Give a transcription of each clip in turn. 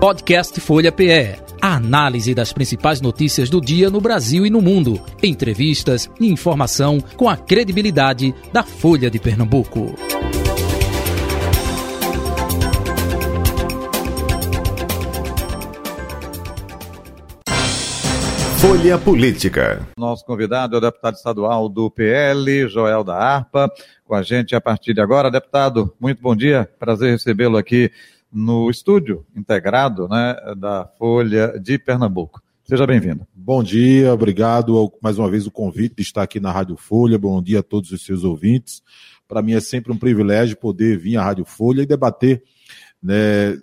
Podcast Folha PE. A análise das principais notícias do dia no Brasil e no mundo. Entrevistas e informação com a credibilidade da Folha de Pernambuco. Folha Política. Nosso convidado é o deputado estadual do PL, Joel da Arpa, com a gente a partir de agora. Deputado, muito bom dia. Prazer recebê-lo aqui no estúdio integrado né, da Folha de Pernambuco. Seja bem-vindo. Bom dia, obrigado mais uma vez o convite de estar aqui na Rádio Folha. Bom dia a todos os seus ouvintes. Para mim é sempre um privilégio poder vir à Rádio Folha e debater né,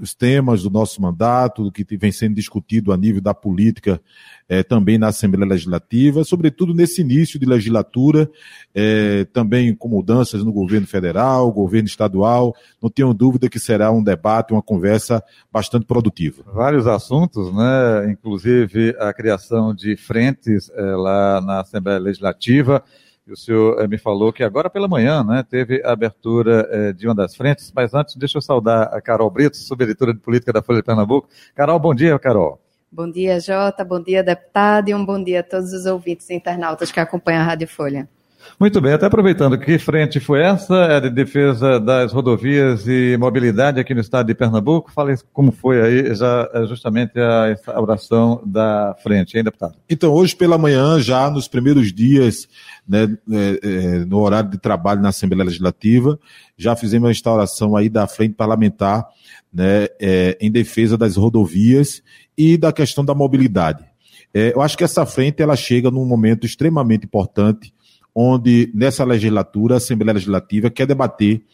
os temas do nosso mandato, do que vem sendo discutido a nível da política é, também na Assembleia Legislativa, sobretudo nesse início de legislatura, é, também com mudanças no governo federal, governo estadual. Não tenho dúvida que será um debate, uma conversa bastante produtiva. Vários assuntos, né? inclusive a criação de frentes é, lá na Assembleia Legislativa. O senhor eh, me falou que agora pela manhã né, teve a abertura eh, de uma das frentes, mas antes deixa eu saudar a Carol Brito, subeditora de política da Folha de Pernambuco. Carol, bom dia, Carol. Bom dia, Jota, bom dia, deputado, e um bom dia a todos os ouvintes internautas que acompanham a Rádio Folha. Muito bem, até aproveitando, que frente foi essa? É de defesa das rodovias e mobilidade aqui no estado de Pernambuco. Fale como foi aí já é, justamente a instauração da frente, hein, deputado? Então, hoje pela manhã, já nos primeiros dias, né, é, no horário de trabalho na Assembleia Legislativa, já fizemos a instauração aí da frente parlamentar né, em defesa das rodovias e da questão da mobilidade. Eu acho que essa frente ela chega num momento extremamente importante onde nessa legislatura, a Assembleia Legislativa quer debater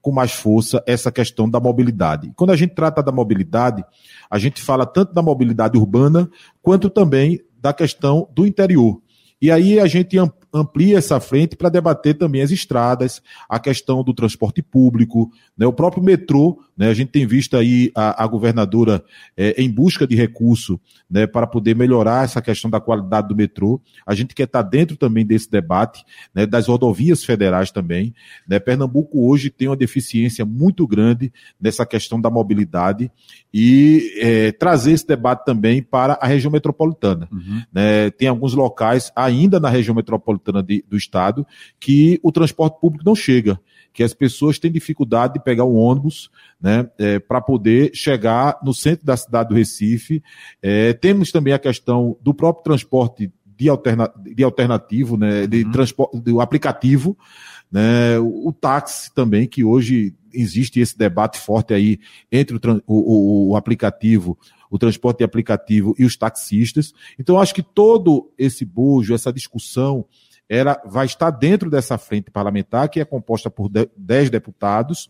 com mais força essa questão da mobilidade. Quando a gente trata da mobilidade, a gente fala tanto da mobilidade urbana quanto também da questão do interior. E aí a gente amplia essa frente para debater também as estradas, a questão do transporte público, né, o próprio metrô. Né, a gente tem visto aí a, a governadora é, em busca de recurso né, para poder melhorar essa questão da qualidade do metrô. A gente quer estar dentro também desse debate, né, das rodovias federais também. Né, Pernambuco hoje tem uma deficiência muito grande nessa questão da mobilidade e é, trazer esse debate também para a região metropolitana. Uhum. Né, tem alguns locais ainda na região metropolitana de, do estado que o transporte público não chega que as pessoas têm dificuldade de pegar um ônibus né, é, para poder chegar no centro da cidade do Recife. É, temos também a questão do próprio transporte de, alterna, de alternativo, né, de uhum. transporte, do aplicativo, né, o, o, táxi também, que hoje existe esse debate forte aí entre o, o, o aplicativo, o transporte de aplicativo e os taxistas. Então, acho que todo esse bojo, essa discussão, ela vai estar dentro dessa frente parlamentar, que é composta por 10 deputados,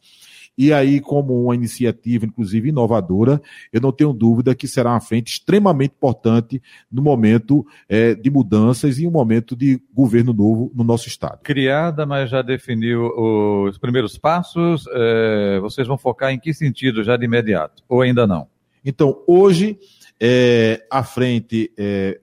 e aí, como uma iniciativa, inclusive inovadora, eu não tenho dúvida que será uma frente extremamente importante no momento é, de mudanças e um momento de governo novo no nosso Estado. Criada, mas já definiu os primeiros passos, é, vocês vão focar em que sentido já de imediato, ou ainda não? Então, hoje, é, a frente é,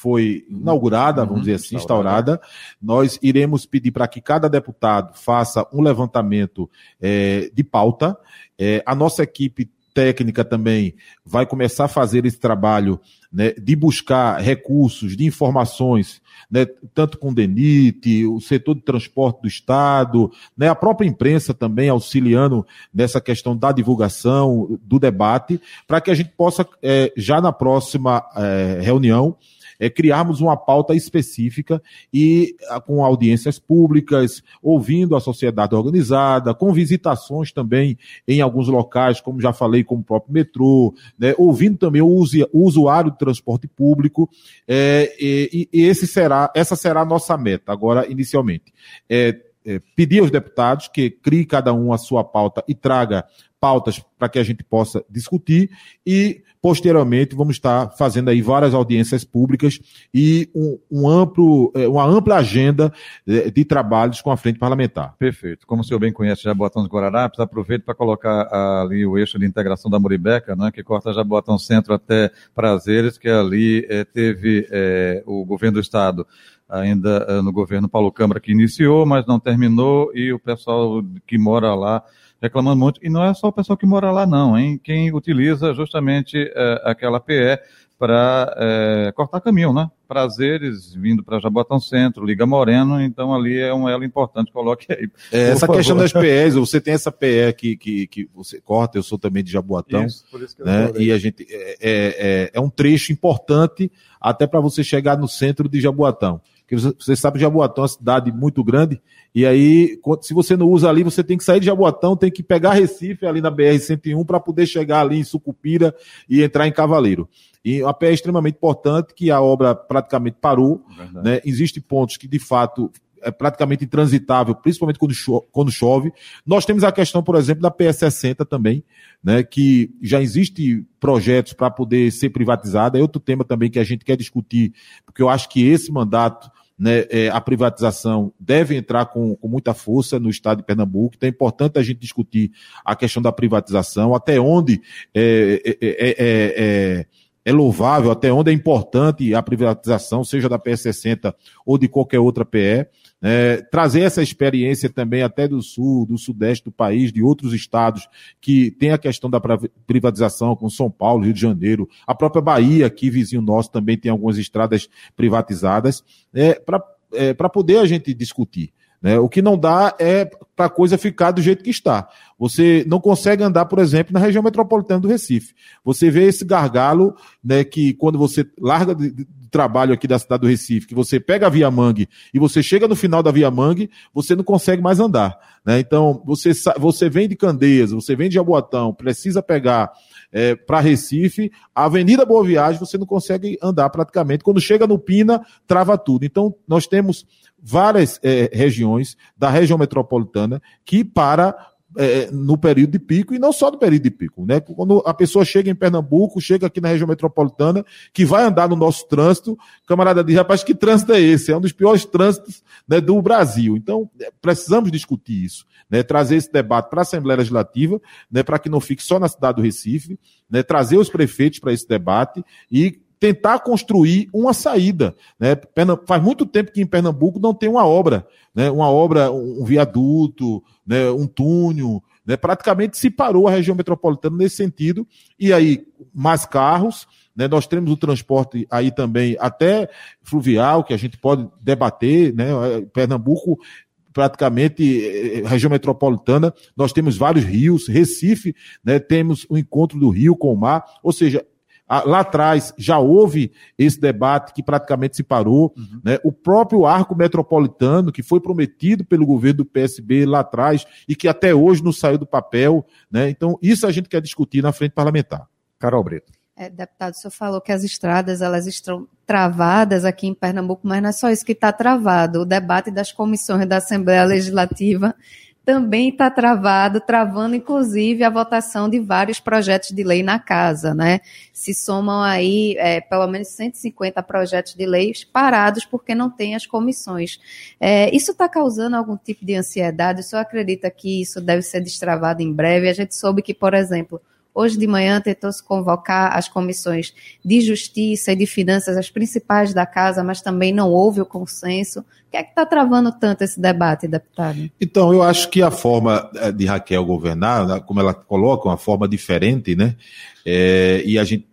foi inaugurada, vamos uhum, dizer assim, instaurada. instaurada. Nós iremos pedir para que cada deputado faça um levantamento é, de pauta. É, a nossa equipe técnica também vai começar a fazer esse trabalho né, de buscar recursos, de informações, né, tanto com o DENIT, o setor de transporte do Estado, né, a própria imprensa também auxiliando nessa questão da divulgação, do debate, para que a gente possa, é, já na próxima é, reunião, é, criarmos uma pauta específica e com audiências públicas, ouvindo a sociedade organizada, com visitações também em alguns locais, como já falei, como o próprio metrô, né, ouvindo também o, o usuário do transporte público, é, e, e, esse será, essa será a nossa meta, agora, inicialmente. É, é, pedir aos deputados que crie cada um a sua pauta e traga pautas para que a gente possa discutir e posteriormente vamos estar fazendo aí várias audiências públicas e um, um amplo, é, uma ampla agenda é, de trabalhos com a frente parlamentar. Perfeito. Como o senhor bem conhece Jaboatão dos Guararapes, aproveito para colocar ali o eixo de integração da Muribeca, né, que corta Jaboatão Centro até Prazeres, que ali é, teve é, o governo do estado ainda uh, no governo Paulo Câmara, que iniciou, mas não terminou, e o pessoal que mora lá reclamando muito. E não é só o pessoal que mora lá, não, hein? Quem utiliza justamente uh, aquela PE para é, cortar caminho, né? Prazeres vindo para Jaboatão Centro, Liga Moreno, então ali é um elo importante, coloque aí. É, essa favor. questão das PEs, você tem essa PE que, que, que você corta, eu sou também de Jaboatão, isso, por isso que né? E a gente é, é, é, é um trecho importante até para você chegar no centro de Jaboatão. Porque você sabe que Jaboatão é uma cidade muito grande, e aí, se você não usa ali, você tem que sair de Jaboatão, tem que pegar Recife ali na BR-101 para poder chegar ali em Sucupira e entrar em Cavaleiro. E a pé é extremamente importante, que a obra praticamente parou. Né? Existem pontos que, de fato, é praticamente intransitável, principalmente quando chove, quando chove. Nós temos a questão, por exemplo, da PS60 também, né, que já existe projetos para poder ser privatizada. É outro tema também que a gente quer discutir, porque eu acho que esse mandato, né, é, a privatização deve entrar com, com muita força no estado de Pernambuco. Então é importante a gente discutir a questão da privatização, até onde é, é, é, é é louvável, até onde é importante a privatização, seja da PE60 ou de qualquer outra PE. É, trazer essa experiência também até do sul, do sudeste do país, de outros estados que tem a questão da privatização, como São Paulo, Rio de Janeiro, a própria Bahia, aqui vizinho nosso, também tem algumas estradas privatizadas, é, para é, poder a gente discutir. Né? O que não dá é para a coisa ficar do jeito que está. Você não consegue andar, por exemplo, na região metropolitana do Recife. Você vê esse gargalo, né, que quando você larga de, de trabalho aqui da cidade do Recife, que você pega a Via Mangue e você chega no final da Via Mangue, você não consegue mais andar. Né? Então, você, você vem de Candeias, você vem de Jaboatão, precisa pegar é, para Recife, a Avenida Boa Viagem, você não consegue andar praticamente. Quando chega no Pina, trava tudo. Então, nós temos várias é, regiões da região metropolitana que para é, no período de pico e não só no período de pico, né? Quando a pessoa chega em Pernambuco, chega aqui na região metropolitana, que vai andar no nosso trânsito, camarada diz, rapaz, que trânsito é esse? É um dos piores trânsitos né, do Brasil. Então, é, precisamos discutir isso, né? Trazer esse debate para a Assembleia Legislativa, né? Para que não fique só na cidade do Recife, né? Trazer os prefeitos para esse debate e tentar construir uma saída. Né? Faz muito tempo que em Pernambuco não tem uma obra, né? uma obra, um viaduto, né? um túnel. Né? Praticamente se parou a região metropolitana nesse sentido. E aí, mais carros. Né? Nós temos o transporte aí também, até fluvial, que a gente pode debater. Né? Pernambuco praticamente eh, região metropolitana, nós temos vários rios, Recife, né, temos o encontro do rio com o mar, ou seja, Lá atrás já houve esse debate que praticamente se parou. Uhum. Né? O próprio arco metropolitano, que foi prometido pelo governo do PSB lá atrás e que até hoje não saiu do papel. Né? Então, isso a gente quer discutir na frente parlamentar. Carol Brito. É, deputado, o senhor falou que as estradas elas estão travadas aqui em Pernambuco, mas não é só isso que está travado. O debate das comissões da Assembleia Legislativa também está travado, travando inclusive a votação de vários projetos de lei na casa, né? Se somam aí é, pelo menos 150 projetos de leis parados porque não tem as comissões. É, isso está causando algum tipo de ansiedade? O senhor acredita que isso deve ser destravado em breve? A gente soube que, por exemplo, Hoje de manhã tentou-se convocar as comissões de Justiça e de Finanças, as principais da casa, mas também não houve o consenso. O que é que está travando tanto esse debate, deputado? Então, eu acho que a forma eh, de Raquel governar, né, como ela coloca, uma forma diferente, né? É, e a gente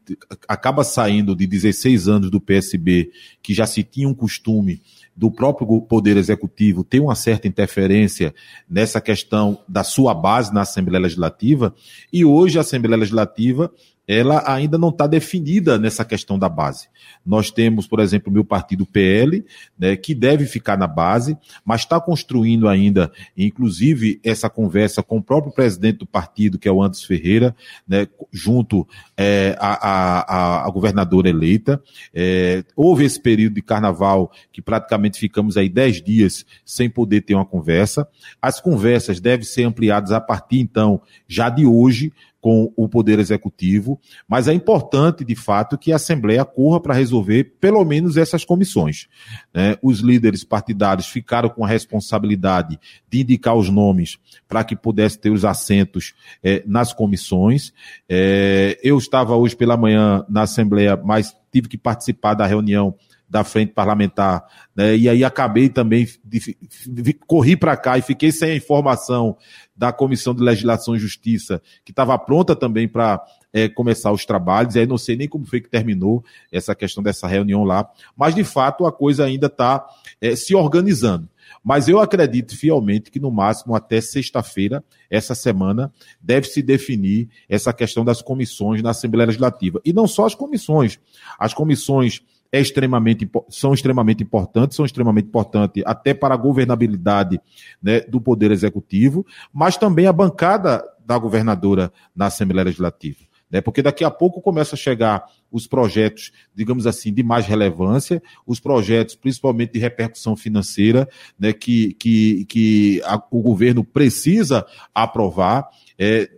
acaba saindo de 16 anos do PSB, que já se tinha um costume do próprio Poder Executivo ter uma certa interferência nessa questão da sua base na Assembleia Legislativa, e hoje a Assembleia Legislativa ela ainda não está definida nessa questão da base. Nós temos, por exemplo, o meu partido PL, né, que deve ficar na base, mas está construindo ainda, inclusive, essa conversa com o próprio presidente do partido, que é o Anderson Ferreira, né, junto é, a, a, a, governadora eleita. É, houve esse período de carnaval que praticamente ficamos aí dez dias sem poder ter uma conversa. As conversas devem ser ampliadas a partir, então, já de hoje, com o Poder Executivo, mas é importante, de fato, que a Assembleia corra para resolver pelo menos essas comissões. Né? Os líderes partidários ficaram com a responsabilidade de indicar os nomes para que pudesse ter os assentos é, nas comissões. É, eu estava hoje pela manhã na Assembleia, mas tive que participar da reunião da frente parlamentar, né? E aí acabei também, de, de, corri para cá e fiquei sem a informação da Comissão de Legislação e Justiça, que estava pronta também para é, começar os trabalhos, e aí não sei nem como foi que terminou essa questão dessa reunião lá, mas de fato a coisa ainda está é, se organizando. Mas eu acredito fielmente que no máximo até sexta-feira, essa semana, deve se definir essa questão das comissões na Assembleia Legislativa. E não só as comissões. As comissões é extremamente, são extremamente importantes, são extremamente importantes até para a governabilidade né, do Poder Executivo, mas também a bancada da governadora na Assembleia Legislativa né? Porque daqui a pouco começa a chegar os projetos, digamos assim, de mais relevância, os projetos principalmente de repercussão financeira, né? Que, que, que a, o governo precisa aprovar. É,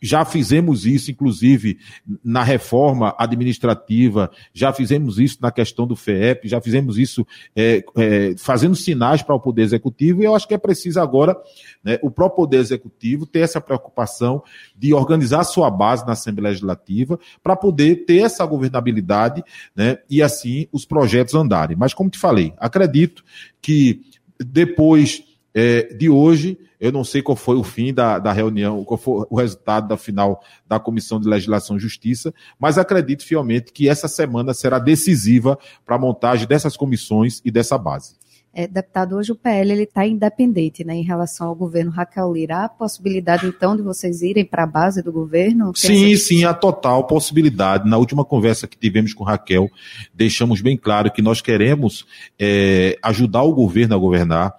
já fizemos isso, inclusive, na reforma administrativa, já fizemos isso na questão do FEEP, já fizemos isso é, é, fazendo sinais para o Poder Executivo, e eu acho que é preciso agora né, o próprio Poder Executivo ter essa preocupação de organizar sua base na Assembleia Legislativa para poder ter essa governabilidade né, e, assim, os projetos andarem. Mas, como te falei, acredito que depois é, de hoje. Eu não sei qual foi o fim da, da reunião, qual foi o resultado da final da Comissão de Legislação e Justiça, mas acredito fielmente que essa semana será decisiva para a montagem dessas comissões e dessa base. É, deputado, hoje o PL está independente né, em relação ao governo Raquel Lira. Há a possibilidade, então, de vocês irem para a base do governo? Sim, sim, há total possibilidade. Na última conversa que tivemos com Raquel, deixamos bem claro que nós queremos é, ajudar o governo a governar.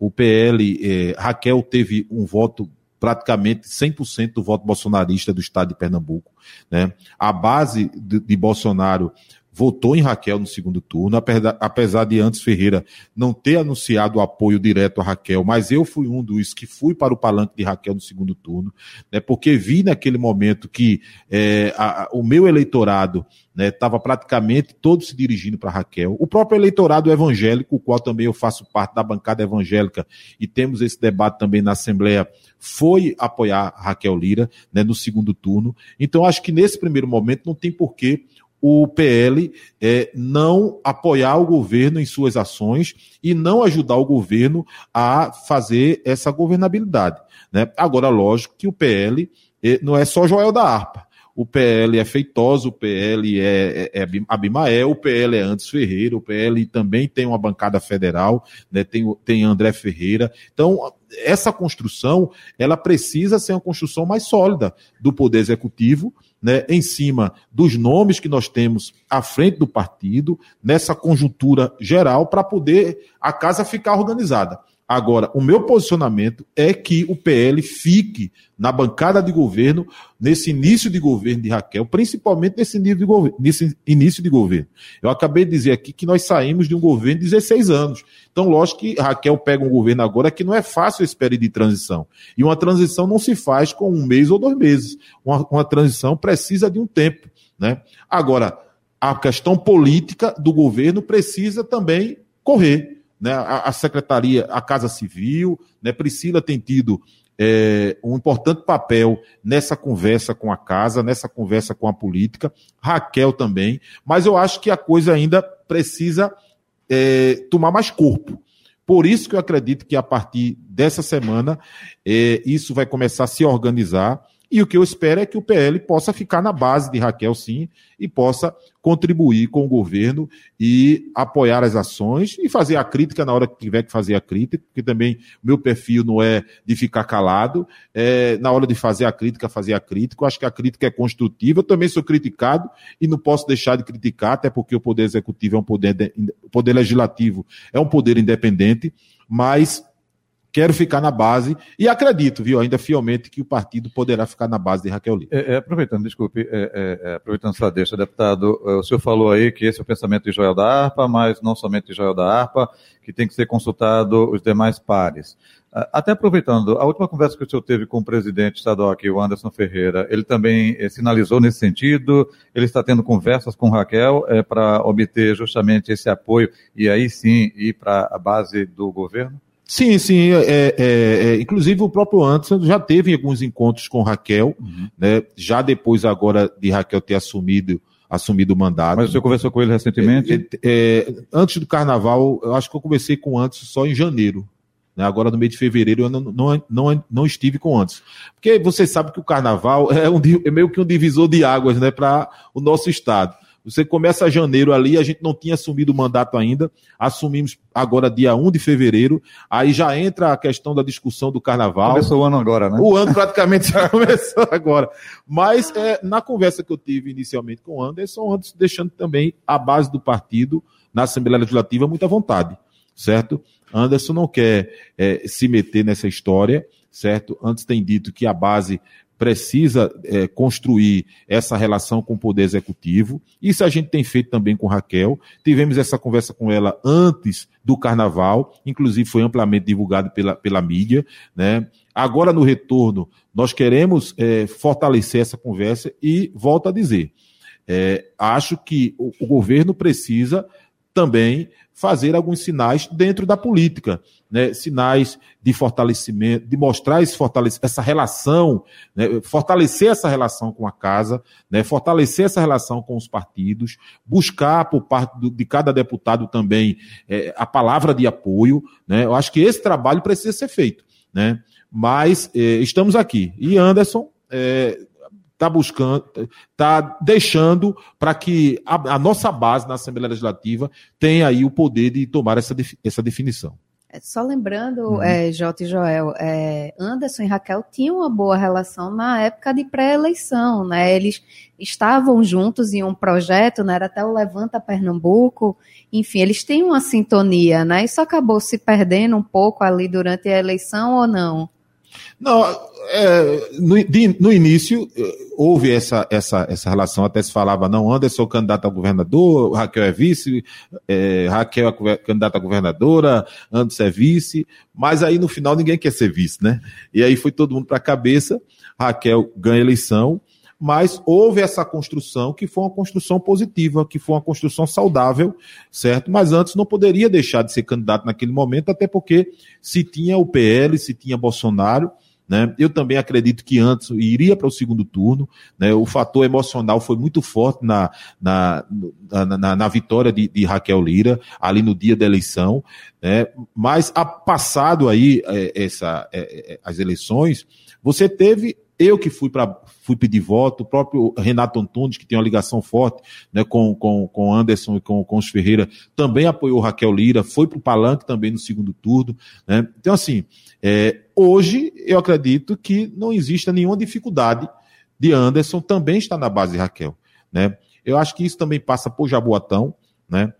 O PL, é, Raquel teve um voto praticamente 100% do voto bolsonarista do estado de Pernambuco. Né? A base de, de Bolsonaro votou em Raquel no segundo turno, apesar de antes Ferreira não ter anunciado o apoio direto a Raquel, mas eu fui um dos que fui para o palanque de Raquel no segundo turno, né, porque vi naquele momento que é, a, o meu eleitorado estava né, praticamente todo se dirigindo para Raquel. O próprio eleitorado evangélico, o qual também eu faço parte da bancada evangélica e temos esse debate também na Assembleia, foi apoiar Raquel Lira né, no segundo turno. Então, acho que nesse primeiro momento não tem porquê o PL é, não apoiar o governo em suas ações e não ajudar o governo a fazer essa governabilidade. Né? Agora, lógico que o PL é, não é só Joel da Harpa. O PL é Feitosa, o PL é, é, é Abimael, o PL é Antes Ferreira, o PL também tem uma bancada federal, né? tem, tem André Ferreira. Então, essa construção, ela precisa ser uma construção mais sólida do Poder Executivo, né, em cima dos nomes que nós temos à frente do partido, nessa conjuntura geral, para poder a casa ficar organizada. Agora, o meu posicionamento é que o PL fique na bancada de governo, nesse início de governo de Raquel, principalmente nesse, de nesse início de governo. Eu acabei de dizer aqui que nós saímos de um governo de 16 anos. Então, lógico que Raquel pega um governo agora que não é fácil esse período de transição. E uma transição não se faz com um mês ou dois meses. Uma, uma transição precisa de um tempo. Né? Agora, a questão política do governo precisa também correr né, a, a, Secretaria, a Casa Civil, né, Priscila tem tido é, um importante papel nessa conversa com a casa, nessa conversa com a política, Raquel também, mas eu acho que a coisa ainda precisa é, tomar mais corpo. Por isso que eu acredito que a partir dessa semana é, isso vai começar a se organizar e o que eu espero é que o PL possa ficar na base de Raquel, sim, e possa contribuir com o governo e apoiar as ações e fazer a crítica na hora que tiver que fazer a crítica, porque também meu perfil não é de ficar calado, é, na hora de fazer a crítica, fazer a crítica. Eu acho que a crítica é construtiva. Eu também sou criticado e não posso deixar de criticar, até porque o poder executivo é um poder, o poder legislativo é um poder independente, mas quero ficar na base e acredito, viu, ainda fielmente que o partido poderá ficar na base de Raquel Lira. É, é, aproveitando, desculpe, é, é, é aproveitando sua deixa, deputado, é, o senhor falou aí que esse é o pensamento de Joel da Arpa, mas não somente de Joel da Arpa, que tem que ser consultado os demais pares. Até aproveitando, a última conversa que o senhor teve com o presidente estadual aqui, o Anderson Ferreira, ele também sinalizou nesse sentido, ele está tendo conversas com Raquel é, para obter justamente esse apoio e aí sim ir para a base do governo? Sim, sim. É, é, é, inclusive o próprio Anderson já teve alguns encontros com Raquel, uhum. né? Já depois agora de Raquel ter assumido assumido o mandato. Mas você conversou com ele recentemente? É, é, antes do carnaval, eu acho que eu conversei com o Anderson só em janeiro. Né? Agora, no mês de fevereiro, eu não, não, não, não estive com antes. Porque você sabe que o carnaval é, um, é meio que um divisor de águas né, para o nosso estado. Você começa janeiro ali, a gente não tinha assumido o mandato ainda, assumimos agora dia 1 de fevereiro, aí já entra a questão da discussão do carnaval. Começou o ano agora, né? O ano praticamente já começou agora. Mas é, na conversa que eu tive inicialmente com o Anderson, Anderson deixando também a base do partido na Assembleia Legislativa muito à vontade, certo? Anderson não quer é, se meter nessa história, certo? Antes tem dito que a base precisa é, construir essa relação com o Poder Executivo. Isso a gente tem feito também com Raquel. Tivemos essa conversa com ela antes do Carnaval, inclusive foi amplamente divulgado pela, pela mídia. Né? Agora, no retorno, nós queremos é, fortalecer essa conversa e, volto a dizer, é, acho que o, o governo precisa também fazer alguns sinais dentro da política, né? sinais de fortalecimento, de mostrar esse fortalece, essa relação, né? fortalecer essa relação com a casa, né? fortalecer essa relação com os partidos, buscar por parte do, de cada deputado também é, a palavra de apoio. Né? Eu acho que esse trabalho precisa ser feito. Né? Mas é, estamos aqui. E Anderson, é, está buscando, está deixando para que a, a, nossa base na Assembleia Legislativa tenha aí o poder de tomar essa, essa definição. É, só lembrando, uhum. é, Jota e Joel, é, Anderson e Raquel tinham uma boa relação na época de pré-eleição, né? Eles estavam juntos em um projeto, né? Era até o Levanta Pernambuco, enfim, eles têm uma sintonia, né? Isso acabou se perdendo um pouco ali durante a eleição ou não? Não, é, no, de, no, início eh, houve essa, essa, essa relação, até se falava, não, Anderson candidato a governador, Raquel é vice, é, Raquel é candidata a governadora, Anderson é vice, mas aí no final ninguém quer ser vice, né? E aí foi todo mundo para a cabeça, Raquel ganha eleição, mas houve essa construção que foi uma construção positiva, que foi uma construção saudável, certo? Mas antes não poderia deixar de ser candidato naquele momento, até porque se tinha o PL, se tinha Bolsonaro, né? Eu também acredito que antes iria para o segundo turno. Né? O fator emocional foi muito forte na, na, na, na vitória de, de, Raquel Lira, ali no dia da eleição. Né? Mas, a, passado aí é, essa, é, é, as eleições, você teve eu que fui para fui pedir voto, o próprio Renato Antunes, que tem uma ligação forte né, com, com, com Anderson e com, com os Ferreira, também apoiou Raquel Lira, foi para o Palanque também no segundo turno. Né? Então, assim, é, hoje eu acredito que não exista nenhuma dificuldade de Anderson também estar na base de Raquel. Né? Eu acho que isso também passa por Jaboatão, né?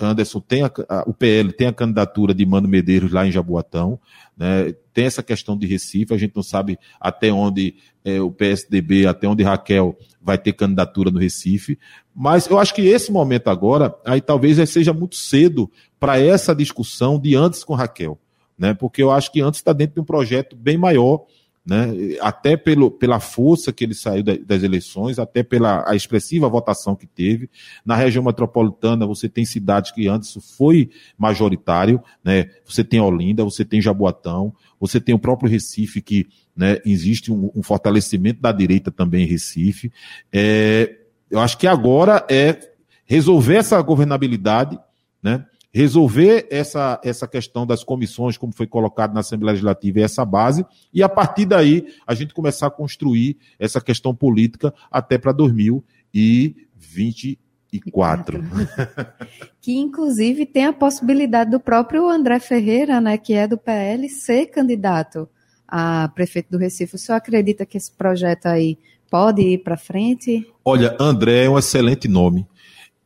Anderson tem a, a, o PL tem a candidatura de Mano Medeiros lá em Jaboatão, né? tem essa questão de Recife, a gente não sabe até onde é, o PSDB, até onde Raquel vai ter candidatura no Recife, mas eu acho que esse momento agora, aí talvez seja muito cedo para essa discussão de antes com Raquel, né? porque eu acho que antes está dentro de um projeto bem maior, né? até pelo, pela força que ele saiu das eleições, até pela a expressiva votação que teve. Na região metropolitana, você tem cidades que antes foi majoritário, né? você tem Olinda, você tem Jaboatão, você tem o próprio Recife, que né, existe um, um fortalecimento da direita também em Recife. É, eu acho que agora é resolver essa governabilidade, né? Resolver essa, essa questão das comissões, como foi colocado na Assembleia Legislativa, e essa base, e a partir daí a gente começar a construir essa questão política até para 2024. que inclusive tem a possibilidade do próprio André Ferreira, né, que é do PL, ser candidato a prefeito do Recife. O senhor acredita que esse projeto aí pode ir para frente? Olha, André é um excelente nome.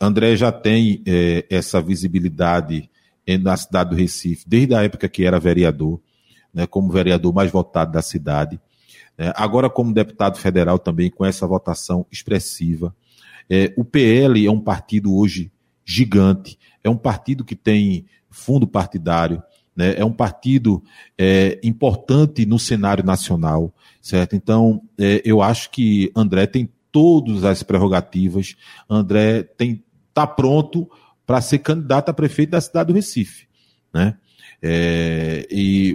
André já tem é, essa visibilidade na cidade do Recife, desde a época que era vereador, né, como vereador mais votado da cidade. Né, agora, como deputado federal também, com essa votação expressiva. É, o PL é um partido hoje gigante, é um partido que tem fundo partidário, né, é um partido é, importante no cenário nacional, certo? Então, é, eu acho que André tem todas as prerrogativas, André tem está pronto para ser candidato a prefeito da cidade do Recife. Né? É, e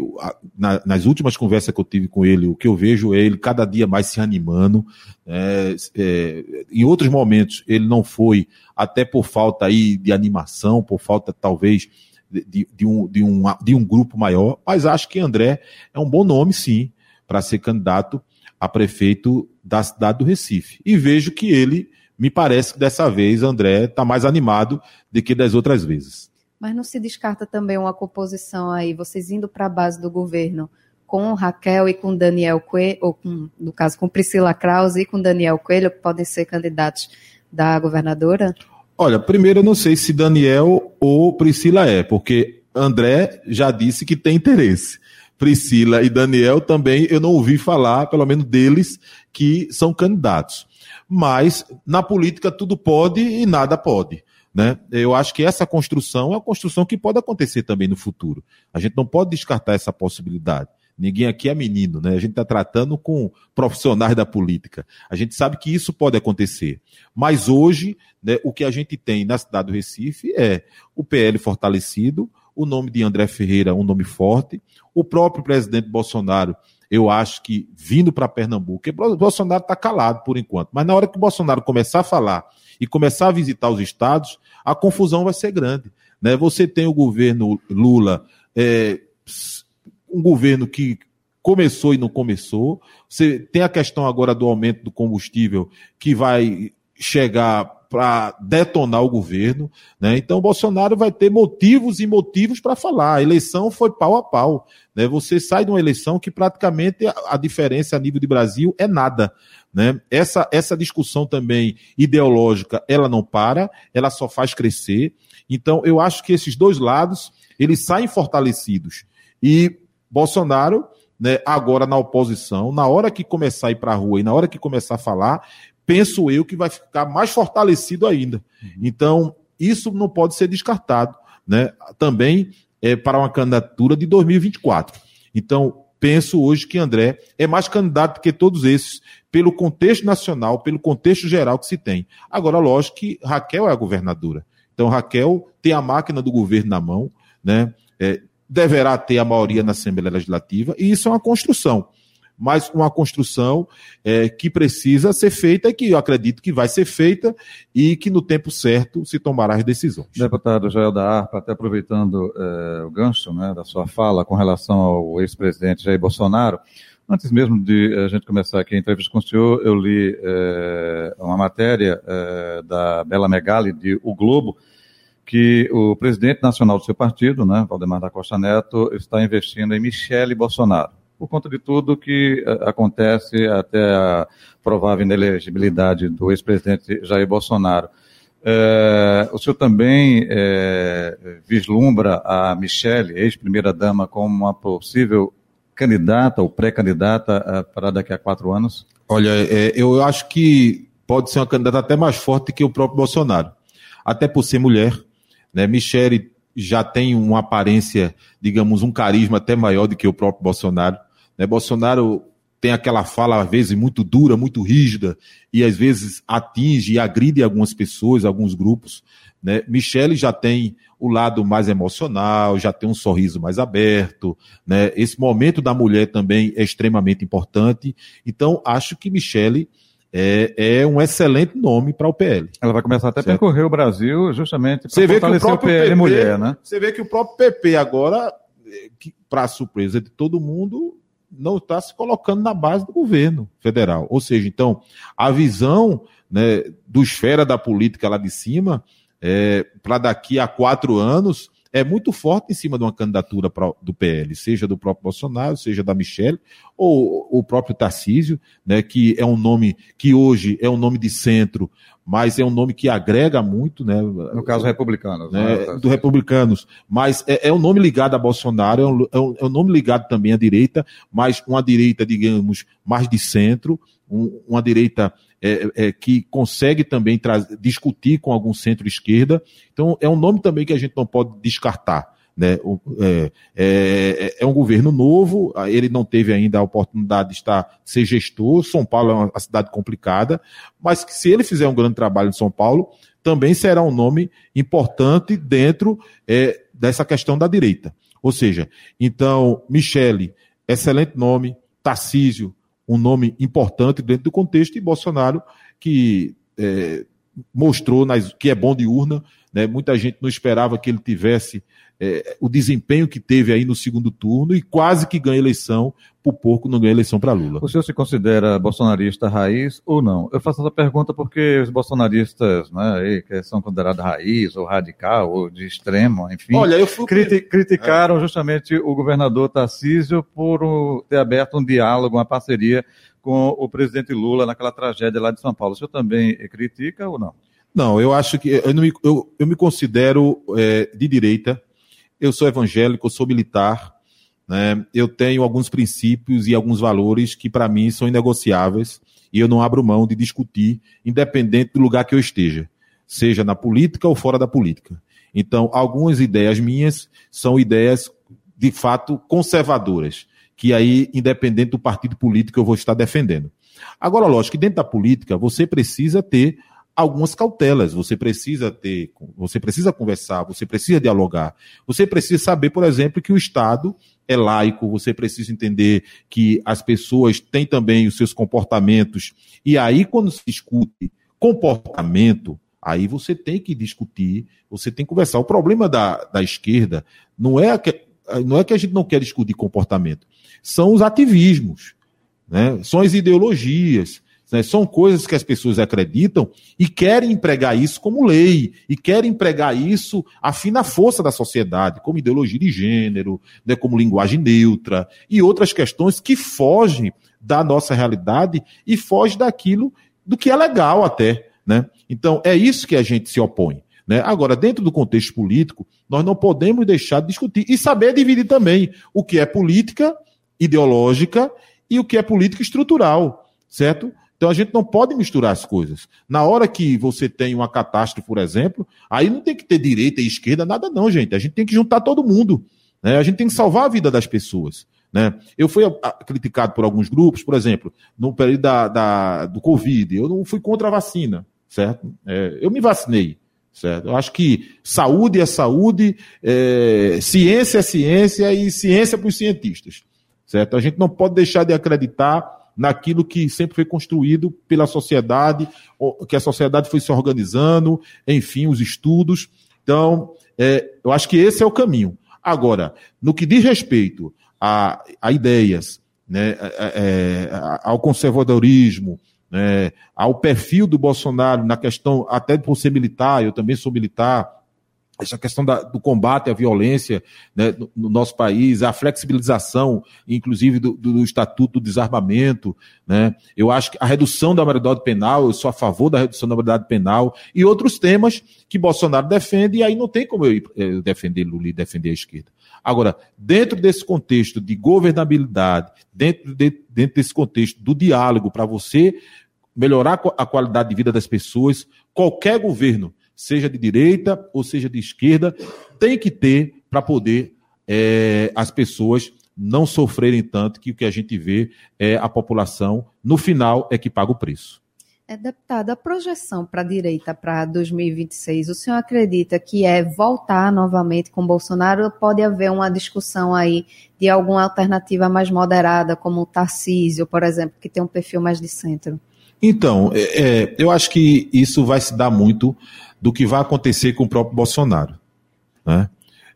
na, nas últimas conversas que eu tive com ele, o que eu vejo é ele cada dia mais se animando. É, é, em outros momentos ele não foi, até por falta aí de animação, por falta talvez de, de, um, de, um, de um grupo maior, mas acho que André é um bom nome, sim, para ser candidato a prefeito da cidade do Recife. E vejo que ele, me parece que dessa vez, André está mais animado do que das outras vezes. Mas não se descarta também uma composição aí, vocês indo para a base do governo com Raquel e com Daniel Coelho, ou com, no caso com Priscila Krause e com Daniel Coelho, que podem ser candidatos da governadora? Olha, primeiro eu não sei se Daniel ou Priscila é, porque André já disse que tem interesse. Priscila e Daniel também eu não ouvi falar, pelo menos deles, que são candidatos. Mas na política tudo pode e nada pode. Né? Eu acho que essa construção é uma construção que pode acontecer também no futuro. A gente não pode descartar essa possibilidade. Ninguém aqui é menino, né? A gente está tratando com profissionais da política. A gente sabe que isso pode acontecer. Mas hoje, né, o que a gente tem na cidade do Recife é o PL fortalecido, o nome de André Ferreira, um nome forte, o próprio presidente Bolsonaro, eu acho que vindo para Pernambuco, porque Bolsonaro está calado por enquanto, mas na hora que o Bolsonaro começar a falar e começar a visitar os estados, a confusão vai ser grande. Né? Você tem o governo Lula, é, um governo que começou e não começou. Você tem a questão agora do aumento do combustível que vai chegar para detonar o governo, né? Então Bolsonaro vai ter motivos e motivos para falar. A eleição foi pau a pau, né? Você sai de uma eleição que praticamente a, diferença a nível de Brasil é nada, né? Essa essa discussão também ideológica, ela não para, ela só faz crescer. Então eu acho que esses dois lados, eles saem fortalecidos. E Bolsonaro, né, agora na oposição, na hora que começar a ir para a rua e na hora que começar a falar, penso eu que vai ficar mais fortalecido ainda. Uhum. Então, isso não pode ser descartado, né? Também é, para uma candidatura de 2024. Então, penso hoje que André é mais candidato que todos esses, pelo contexto nacional, pelo contexto geral que se tem. Agora, lógico que Raquel é a governadora. Então, Raquel tem a máquina do governo na mão, né? É, deverá ter a maioria na Assembleia Legislativa, e isso é uma construção. Mas uma construção é, que precisa ser feita e que eu acredito que vai ser feita e que no tempo certo se tomará as decisões. Deputado Joel da Arpa, até aproveitando é, o gancho né, da sua fala com relação ao ex-presidente Jair Bolsonaro, Antes mesmo de a gente começar aqui a entrevista com o senhor, eu li é, uma matéria é, da Bela Megali, de O Globo, que o presidente nacional do seu partido, né, Valdemar da Costa Neto, está investindo em Michele Bolsonaro, por conta de tudo que uh, acontece até a provável inelegibilidade do ex-presidente Jair Bolsonaro. É, o senhor também é, vislumbra a Michele, ex-primeira-dama, como uma possível candidata ou pré-candidata para daqui a quatro anos? Olha, é, eu acho que pode ser uma candidata até mais forte que o próprio Bolsonaro. Até por ser mulher, né? Michele já tem uma aparência, digamos, um carisma até maior do que o próprio Bolsonaro. Né? Bolsonaro tem aquela fala, às vezes, muito dura, muito rígida, e às vezes atinge e agride algumas pessoas, alguns grupos. Né? Michele já tem o lado mais emocional, já tem um sorriso mais aberto. Né? Esse momento da mulher também é extremamente importante. Então, acho que Michele é, é um excelente nome para o PL. Ela vai começar até a percorrer o Brasil justamente para fortalecer o, o PL PP, mulher, né? Você vê que o próprio PP agora, para surpresa de todo mundo, não está se colocando na base do governo federal. Ou seja, então, a visão né, do esfera da política lá de cima, é, para daqui a quatro anos, é muito forte em cima de uma candidatura do PL, seja do próprio Bolsonaro, seja da Michelle, ou o próprio Tarcísio, né, que é um nome que hoje é um nome de centro, mas é um nome que agrega muito, né? No caso republicanos, né? né do republicanos, mas é, é, um nome ligado a Bolsonaro, é um, é um, é um nome ligado também à direita, mas uma direita, digamos, mais de centro, um, uma direita é, é, que consegue também discutir com algum centro-esquerda. Então, é um nome também que a gente não pode descartar. Né? O, é, é, é, um governo novo, ele não teve ainda a oportunidade de estar ser gestor. São Paulo é uma cidade complicada, mas que se ele fizer um grande trabalho em São Paulo, também será um nome importante dentro é, dessa questão da direita. Ou seja, então, Michele, excelente nome, Tarcísio, um nome importante dentro do contexto, e Bolsonaro, que é, mostrou nas, que é bom de urna, né? muita gente não esperava que ele tivesse é, o desempenho que teve aí no segundo turno e quase que ganha eleição, por pouco não ganha eleição para Lula. O senhor se considera bolsonarista raiz ou não? Eu faço essa pergunta porque os bolsonaristas, né, que são considerados raiz ou radical ou de extremo, enfim, Olha, eu fui... criti criticaram é. justamente o governador Tarcísio por ter aberto um diálogo, uma parceria com o presidente Lula naquela tragédia lá de São Paulo. O senhor também critica ou não? Não, eu acho que eu, me, eu, eu me considero é, de direita, eu sou evangélico, eu sou militar, né? eu tenho alguns princípios e alguns valores que para mim são inegociáveis e eu não abro mão de discutir, independente do lugar que eu esteja, seja na política ou fora da política. Então, algumas ideias minhas são ideias de fato conservadoras, que aí, independente do partido político, eu vou estar defendendo. Agora, lógico que dentro da política você precisa ter algumas cautelas. Você precisa ter, você precisa conversar, você precisa dialogar. Você precisa saber, por exemplo, que o Estado é laico, você precisa entender que as pessoas têm também os seus comportamentos. E aí, quando se discute comportamento, aí você tem que discutir, você tem que conversar. O problema da, da esquerda não é, que, não é que a gente não quer discutir comportamento, são os ativismos, né? são as ideologias. Né? São coisas que as pessoas acreditam e querem empregar isso como lei, e querem empregar isso afim na força da sociedade, como ideologia de gênero, né? como linguagem neutra, e outras questões que fogem da nossa realidade e fogem daquilo do que é legal até. Né? Então, é isso que a gente se opõe. Né? Agora, dentro do contexto político, nós não podemos deixar de discutir e saber dividir também o que é política ideológica e o que é política estrutural, certo? Então a gente não pode misturar as coisas. Na hora que você tem uma catástrofe, por exemplo, aí não tem que ter direita e esquerda, nada não, gente. A gente tem que juntar todo mundo. Né? A gente tem que salvar a vida das pessoas. Né? Eu fui criticado por alguns grupos, por exemplo, no período da, da do Covid, eu não fui contra a vacina, certo? É, eu me vacinei, certo? Eu acho que saúde é saúde, é, ciência é ciência e ciência para os cientistas, certo? A gente não pode deixar de acreditar naquilo que sempre foi construído pela sociedade, que a sociedade foi se organizando, enfim, os estudos. Então, é, eu acho que esse é o caminho. Agora, no que diz respeito a, a ideias, né, é, ao conservadorismo, né, ao perfil do Bolsonaro na questão até por ser militar, eu também sou militar, essa questão da, do combate à violência né, no, no, nosso país, a flexibilização, inclusive, do, do, do, Estatuto do Desarmamento. Né? Eu acho que a redução da maioridade penal, eu sou a favor da redução da maioridade penal, e outros temas que Bolsonaro defende, e aí não tem como eu, eu defender Lula e defender a esquerda. Agora, dentro desse contexto de governabilidade, dentro, de, dentro desse contexto do diálogo, para você melhorar a qualidade de vida das pessoas, qualquer governo seja de direita ou seja de esquerda, tem que ter para poder é, as pessoas não sofrerem tanto que o que a gente vê é a população, no final, é que paga o preço. É, a projeção para a direita para 2026, o senhor acredita que é voltar novamente com Bolsonaro ou pode haver uma discussão aí de alguma alternativa mais moderada, como o Tarcísio, por exemplo, que tem um perfil mais de centro? Então, é, é, eu acho que isso vai se dar muito do que vai acontecer com o próprio Bolsonaro. Né?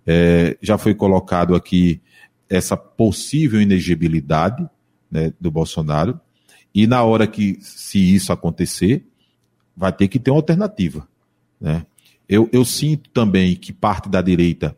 É, já foi colocado aqui essa possível inegibilidade né, do Bolsonaro, e na hora que, se isso acontecer, vai ter que ter uma alternativa. Né? Eu, eu sinto também que parte da direita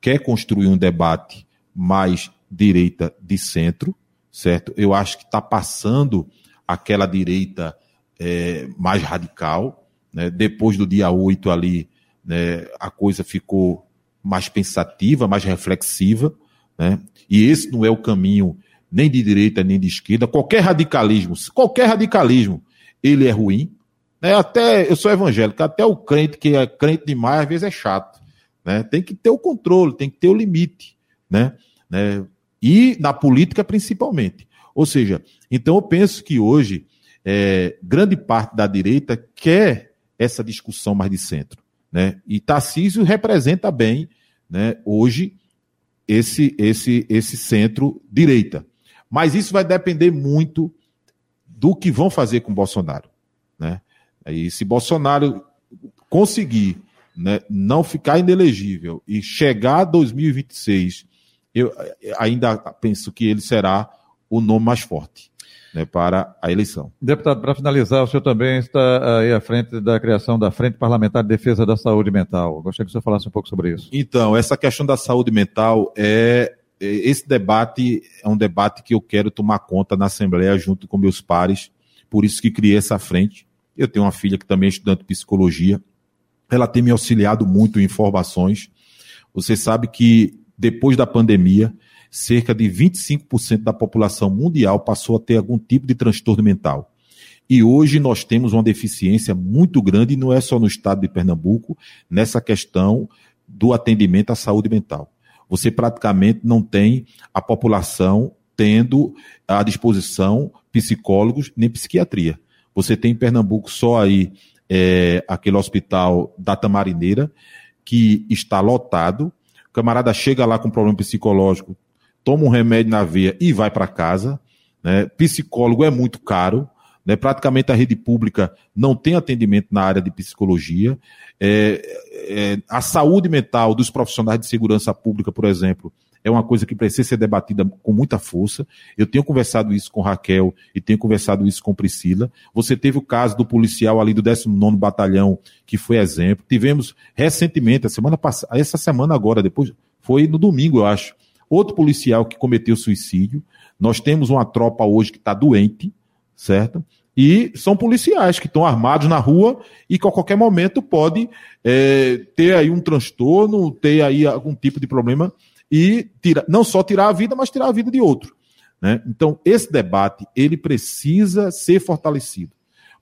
quer construir um debate mais direita de centro, certo? Eu acho que está passando aquela direita é, mais radical, né? Depois do dia 8 ali, né, a coisa ficou mais pensativa, mais reflexiva. Né? E esse não é o caminho nem de direita nem de esquerda. Qualquer radicalismo, qualquer radicalismo, ele é ruim. Né? Até eu sou evangélico, até o crente que é crente demais às vezes é chato. Né? Tem que ter o controle, tem que ter o limite. Né? né? E na política principalmente. Ou seja, então eu penso que hoje é, grande parte da direita quer essa discussão mais de centro. Né? E Tarcísio representa bem, né, hoje, esse, esse, esse centro-direita. Mas isso vai depender muito do que vão fazer com Bolsonaro. Né? E se Bolsonaro conseguir né, não ficar inelegível e chegar a 2026, eu ainda penso que ele será o nome mais forte né, para a eleição. Deputado, para finalizar, o senhor também está aí à frente da criação da Frente Parlamentar de Defesa da Saúde Mental. Gostaria que o senhor falasse um pouco sobre isso. Então, essa questão da saúde mental é. é esse debate é um debate que eu quero tomar conta na Assembleia junto com meus pares, por isso que criei essa frente. Eu tenho uma filha que também é estudante de psicologia, ela tem me auxiliado muito em informações. Você sabe que depois da pandemia, cerca de 25% da população mundial passou a ter algum tipo de transtorno mental. E hoje nós temos uma deficiência muito grande, não é só no estado de Pernambuco, nessa questão do atendimento à saúde mental. Você praticamente não tem a população tendo à disposição psicólogos nem psiquiatria. Você tem em Pernambuco só aí é, aquele hospital da Tamarineira, que está lotado. O camarada chega lá com problema psicológico, toma um remédio na veia e vai para casa. Né? Psicólogo é muito caro. Né? Praticamente a rede pública não tem atendimento na área de psicologia. É, é, a saúde mental dos profissionais de segurança pública, por exemplo, é uma coisa que precisa ser debatida com muita força. Eu tenho conversado isso com Raquel e tenho conversado isso com Priscila. Você teve o caso do policial ali do 19 Batalhão, que foi exemplo. Tivemos recentemente, a semana passada, essa semana agora, depois, foi no domingo, eu acho, outro policial que cometeu suicídio. Nós temos uma tropa hoje que está doente, certo? E são policiais que estão armados na rua e que a qualquer momento pode é, ter aí um transtorno, ter aí algum tipo de problema e tira, não só tirar a vida, mas tirar a vida de outro. Né? Então, esse debate ele precisa ser fortalecido,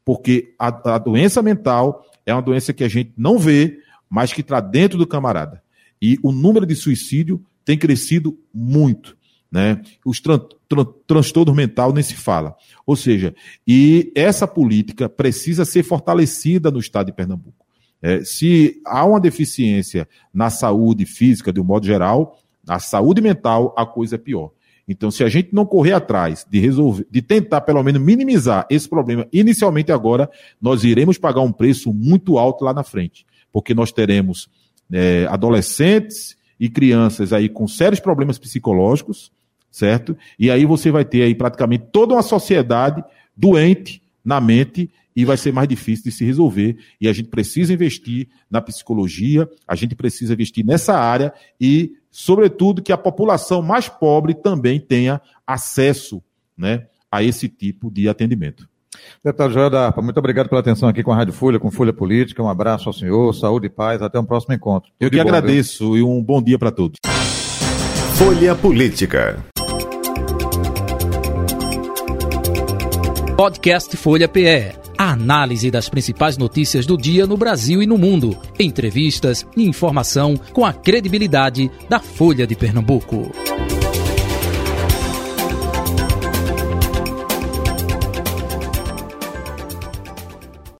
porque a, a doença mental é uma doença que a gente não vê, mas que está dentro do camarada. E o número de suicídio tem crescido muito. Né? Os tran tran transtornos mental nem se fala. Ou seja, e essa política precisa ser fortalecida no estado de Pernambuco. É, se há uma deficiência na saúde física, de um modo geral, a saúde mental, a coisa é pior. Então, se a gente não correr atrás de resolver, de tentar pelo menos minimizar esse problema inicialmente agora, nós iremos pagar um preço muito alto lá na frente, porque nós teremos é, adolescentes e crianças aí com sérios problemas psicológicos, certo? E aí você vai ter aí praticamente toda uma sociedade doente na mente e vai ser mais difícil de se resolver. E a gente precisa investir na psicologia, a gente precisa investir nessa área e sobretudo que a população mais pobre também tenha acesso né, a esse tipo de atendimento. Deputado Joel Darpa, muito obrigado pela atenção aqui com a Rádio Folha, com Folha Política. Um abraço ao senhor, saúde e paz. Até um próximo encontro. Eu que bom, agradeço viu? e um bom dia para todos. Folha Política. Podcast Folha PE. A análise das principais notícias do dia no Brasil e no mundo. Entrevistas e informação com a credibilidade da Folha de Pernambuco.